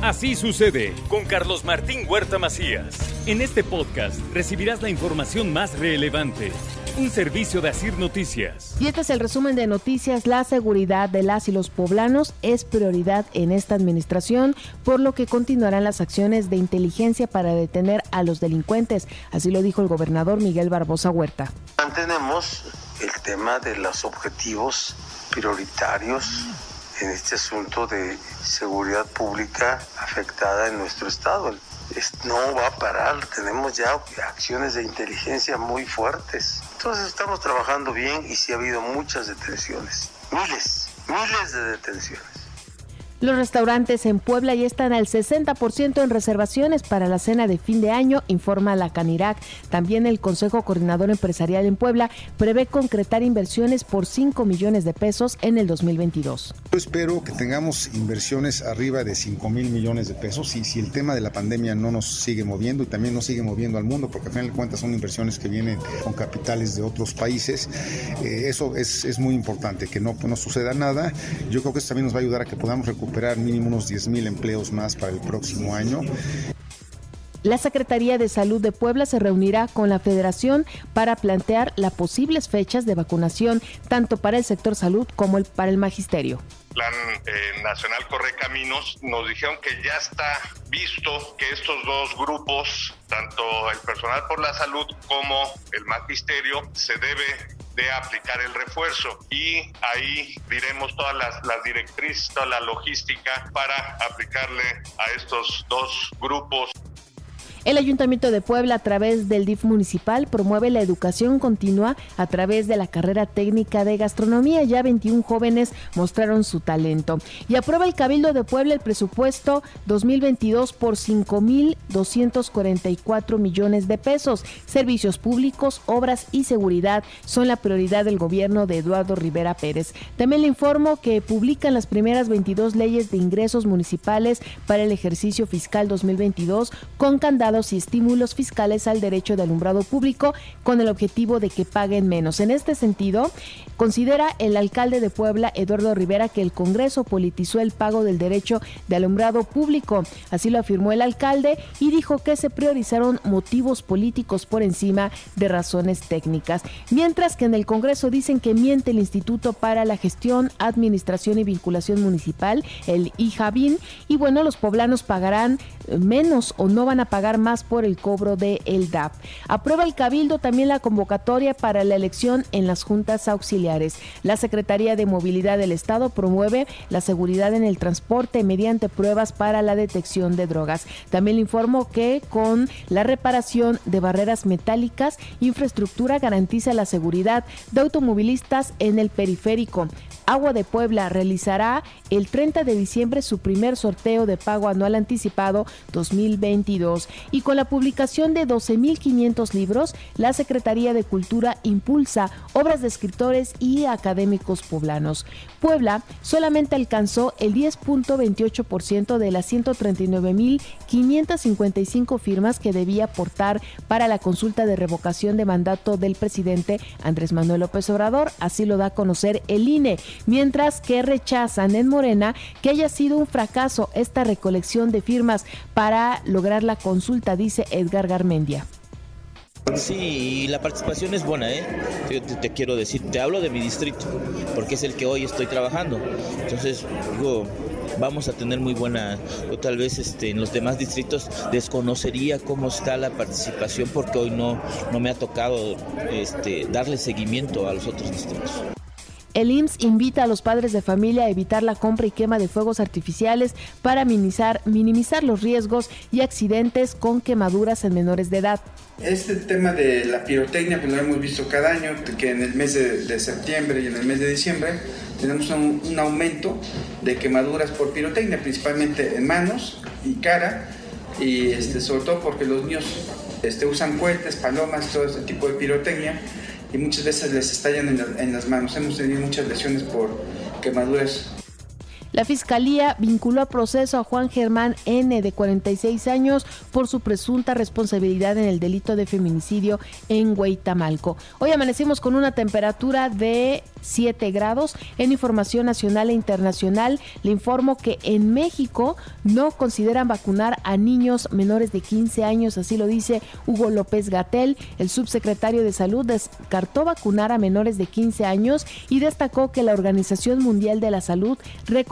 Así sucede con Carlos Martín Huerta Macías. En este podcast recibirás la información más relevante. Un servicio de Asir Noticias. Y este es el resumen de noticias. La seguridad de las y los poblanos es prioridad en esta administración, por lo que continuarán las acciones de inteligencia para detener a los delincuentes. Así lo dijo el gobernador Miguel Barbosa Huerta. Mantenemos el tema de los objetivos prioritarios en este asunto de seguridad pública afectada en nuestro estado. No va a parar, tenemos ya acciones de inteligencia muy fuertes. Entonces estamos trabajando bien y sí ha habido muchas detenciones, miles, miles de detenciones. Los restaurantes en Puebla ya están al 60% en reservaciones para la cena de fin de año, informa la Canirac. También el Consejo Coordinador Empresarial en Puebla prevé concretar inversiones por 5 millones de pesos en el 2022. Yo espero que tengamos inversiones arriba de 5 mil millones de pesos y si el tema de la pandemia no nos sigue moviendo y también no sigue moviendo al mundo, porque al final de cuentas son inversiones que vienen con capitales de otros países, eh, eso es, es, muy importante, que no, no suceda nada. Yo creo que eso también nos va a ayudar a que podamos recuperar recuperar mínimo unos 10.000 empleos más para el próximo año. La Secretaría de Salud de Puebla se reunirá con la Federación para plantear las posibles fechas de vacunación tanto para el sector salud como para el magisterio. Plan eh, Nacional Corre Caminos nos dijeron que ya está visto que estos dos grupos, tanto el personal por la salud como el magisterio, se debe de aplicar el refuerzo y ahí diremos todas las, directrices, toda la logística para aplicarle a estos dos grupos. El Ayuntamiento de Puebla, a través del DIF municipal, promueve la educación continua a través de la carrera técnica de gastronomía. Ya 21 jóvenes mostraron su talento. Y aprueba el Cabildo de Puebla el presupuesto 2022 por 5.244 millones de pesos. Servicios públicos, obras y seguridad son la prioridad del gobierno de Eduardo Rivera Pérez. También le informo que publican las primeras 22 leyes de ingresos municipales para el ejercicio fiscal 2022 con y estímulos fiscales al derecho de alumbrado público con el objetivo de que paguen menos. En este sentido, considera el alcalde de Puebla, Eduardo Rivera, que el Congreso politizó el pago del derecho de alumbrado público. Así lo afirmó el alcalde y dijo que se priorizaron motivos políticos por encima de razones técnicas. Mientras que en el Congreso dicen que miente el Instituto para la Gestión, Administración y Vinculación Municipal, el IJABIN, y bueno, los poblanos pagarán menos o no van a pagar más por el cobro de el DAP. Aprueba el Cabildo también la convocatoria para la elección en las juntas auxiliares. La Secretaría de Movilidad del Estado promueve la seguridad en el transporte mediante pruebas para la detección de drogas. También le informo que con la reparación de barreras metálicas, infraestructura garantiza la seguridad de automovilistas en el periférico. Agua de Puebla realizará el 30 de diciembre su primer sorteo de pago anual anticipado 2022 y con la publicación de 12.500 libros, la Secretaría de Cultura impulsa obras de escritores y académicos poblanos. Puebla solamente alcanzó el 10.28% de las 139.555 firmas que debía aportar para la consulta de revocación de mandato del presidente Andrés Manuel López Obrador, así lo da a conocer el INE mientras que rechazan en Morena que haya sido un fracaso esta recolección de firmas para lograr la consulta, dice Edgar Garmendia. Sí, la participación es buena, ¿eh? Te, quiero decir, te hablo de mi distrito, porque es el que hoy estoy trabajando. Entonces, digo, vamos a tener muy buena, o tal vez este, en los demás distritos desconocería cómo está la participación, porque hoy no, no me ha tocado este, darle seguimiento a los otros distritos. El IMSS invita a los padres de familia a evitar la compra y quema de fuegos artificiales para minimizar, minimizar los riesgos y accidentes con quemaduras en menores de edad. Este tema de la pirotecnia, pues lo hemos visto cada año, que en el mes de, septiembre y en el mes de diciembre tenemos un, aumento de quemaduras por pirotecnia, principalmente en manos y cara, y este, sobre todo porque los niños este, usan cohetes, palomas, todo ese tipo de pirotecnia y muchas veces les estallan en, las manos. Hemos tenido muchas lesiones por quemaduras La fiscalía vinculó a proceso a Juan Germán N de 46 años por su presunta responsabilidad en el delito de feminicidio en Hueytamalco. Hoy amanecimos con una temperatura de 7 grados. En información nacional e internacional le informo que en México no consideran vacunar a niños menores de 15 años, así lo dice Hugo López Gatel. El subsecretario de Salud descartó vacunar a menores de 15 años y destacó que la Organización Mundial de la Salud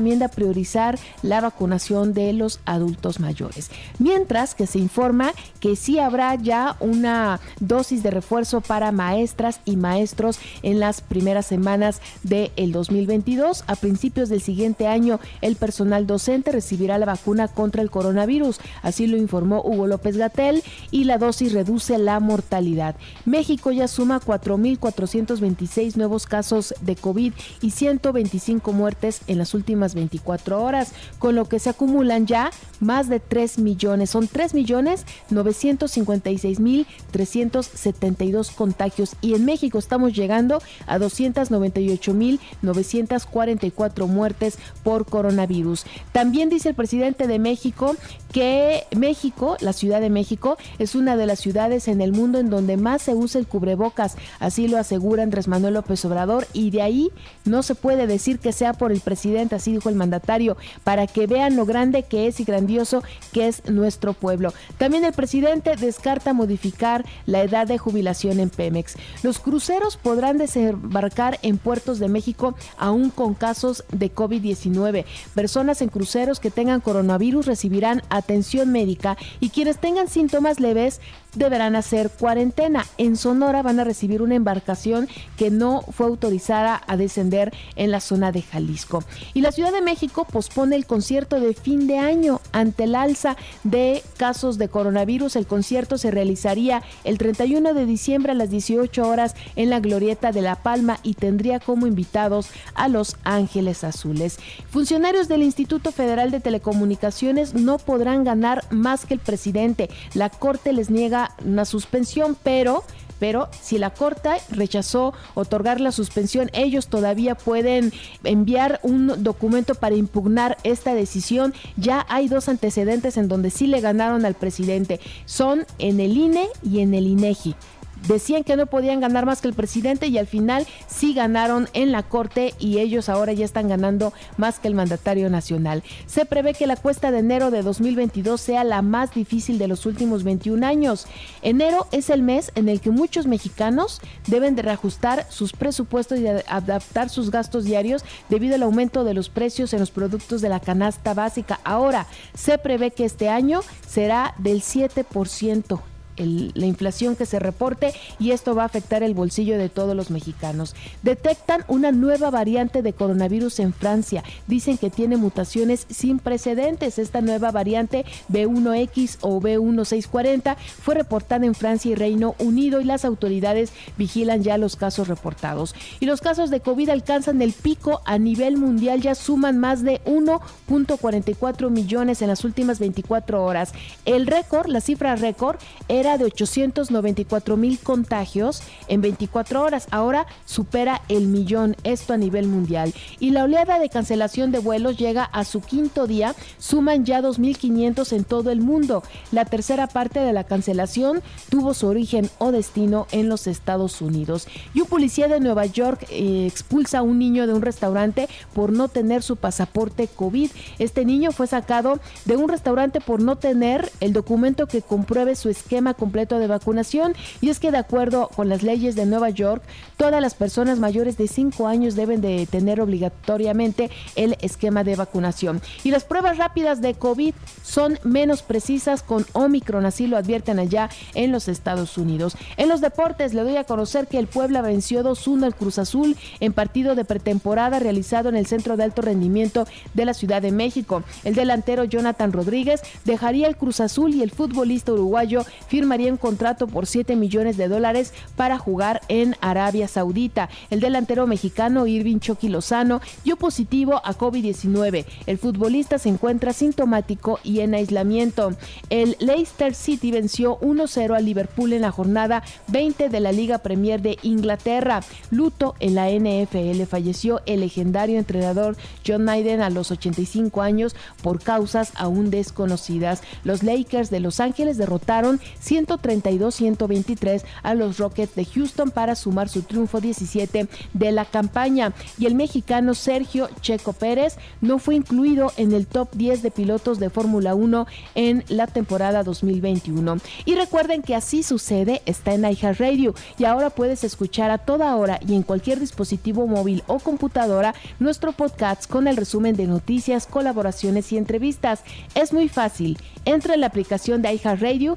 recomienda priorizar la vacunación de los adultos mayores. Mientras que se informa que sí habrá ya una dosis de refuerzo para maestras y maestros en las primeras semanas del 2022. A principios del siguiente año, el personal docente recibirá la vacuna contra el coronavirus. Así lo informó Hugo López Gatel y la dosis reduce la mortalidad. México ya suma 4.426 nuevos casos de COVID y 125 muertes en las últimas 24 horas, con lo que se acumulan ya más de 3 millones. Son 3 millones 956 mil 372 contagios y en México estamos llegando a 298 mil 944 muertes por coronavirus. También dice el presidente de México que México, la Ciudad de México, es una de las ciudades en el mundo en donde más se usa el cubrebocas. Así lo asegura Andrés Manuel López Obrador y de ahí no se puede decir que sea por el presidente, así el mandatario, para que vean lo grande que es y grandioso que es nuestro pueblo. También el presidente descarta modificar la edad de jubilación en Pemex. Los cruceros podrán desembarcar en puertos de México aún con casos de COVID-19. Personas en cruceros que tengan coronavirus recibirán atención médica y quienes tengan síntomas leves deberán hacer cuarentena. En Sonora van a recibir una embarcación que no fue autorizada a descender en la zona de Jalisco. Y la Ciudad de México pospone el concierto de fin de año ante el alza de casos de coronavirus. El concierto se realizaría el 31 de diciembre a las 18 horas en la Glorieta de La Palma y tendría como invitados a Los Ángeles Azules. Funcionarios del Instituto Federal de Telecomunicaciones no podrán ganar más que el presidente. La Corte les niega una suspensión, pero pero si la Corte rechazó otorgar la suspensión, ellos todavía pueden enviar un documento para impugnar esta decisión. Ya hay dos antecedentes en donde sí le ganaron al presidente. Son en el INE y en el INEGI decían que no podían ganar más que el presidente y al final sí ganaron en la corte y ellos ahora ya están ganando más que el mandatario nacional. Se prevé que la cuesta de enero de 2022 sea la más difícil de los últimos 21 años. Enero es el mes en el que muchos mexicanos deben de reajustar sus presupuestos y adaptar sus gastos diarios debido al aumento de los precios en los productos de la canasta básica. Ahora, se prevé que este año será del 7% la inflación que se reporte y esto va a afectar el bolsillo de todos los mexicanos. Detectan una nueva variante de coronavirus en Francia. Dicen que tiene mutaciones sin precedentes. Esta nueva variante B1X o B1640 fue reportada en Francia y Reino Unido y las autoridades vigilan ya los casos reportados. Y los casos de COVID alcanzan el pico a nivel mundial, ya suman más de 1.44 millones en las últimas 24 horas. El récord, la cifra récord, era de 894 mil contagios en 24 horas. Ahora supera el millón, esto a nivel mundial. Y la oleada de cancelación de vuelos llega a su quinto día, suman ya 2.500 en todo el mundo. La tercera parte de la cancelación tuvo su origen o destino en los Estados Unidos. Y un policía de Nueva York eh, expulsa a un niño de un restaurante por no tener su pasaporte COVID. Este niño fue sacado de un restaurante por no tener el documento que compruebe su esquema completo de vacunación y es que de acuerdo con las leyes de Nueva York, todas las personas mayores de 5 años deben de tener obligatoriamente el esquema de vacunación. Y las pruebas rápidas de COVID son menos precisas con Omicron, así lo advierten allá en los Estados Unidos. En los deportes le doy a conocer que el Puebla venció 2-1 al Cruz Azul en partido de pretemporada realizado en el Centro de Alto Rendimiento de la Ciudad de México. El delantero Jonathan Rodríguez dejaría el Cruz Azul y el futbolista uruguayo firma firmaría un contrato por 7 millones de dólares para jugar en Arabia Saudita. El delantero mexicano Irving Chucky Lozano dio positivo a COVID-19. El futbolista se encuentra sintomático y en aislamiento. El Leicester City venció 1-0 al Liverpool en la jornada 20 de la Liga Premier de Inglaterra. Luto en la NFL falleció el legendario entrenador John Maiden a los 85 años por causas aún desconocidas. Los Lakers de Los Ángeles derrotaron 132-123 a los Rockets de Houston para sumar su triunfo 17 de la campaña y el mexicano Sergio Checo Pérez no fue incluido en el top 10 de pilotos de Fórmula 1 en la temporada 2021. Y recuerden que así sucede está en iHeartRadio y ahora puedes escuchar a toda hora y en cualquier dispositivo móvil o computadora nuestro podcast con el resumen de noticias, colaboraciones y entrevistas. Es muy fácil. Entra en la aplicación de iHeartRadio,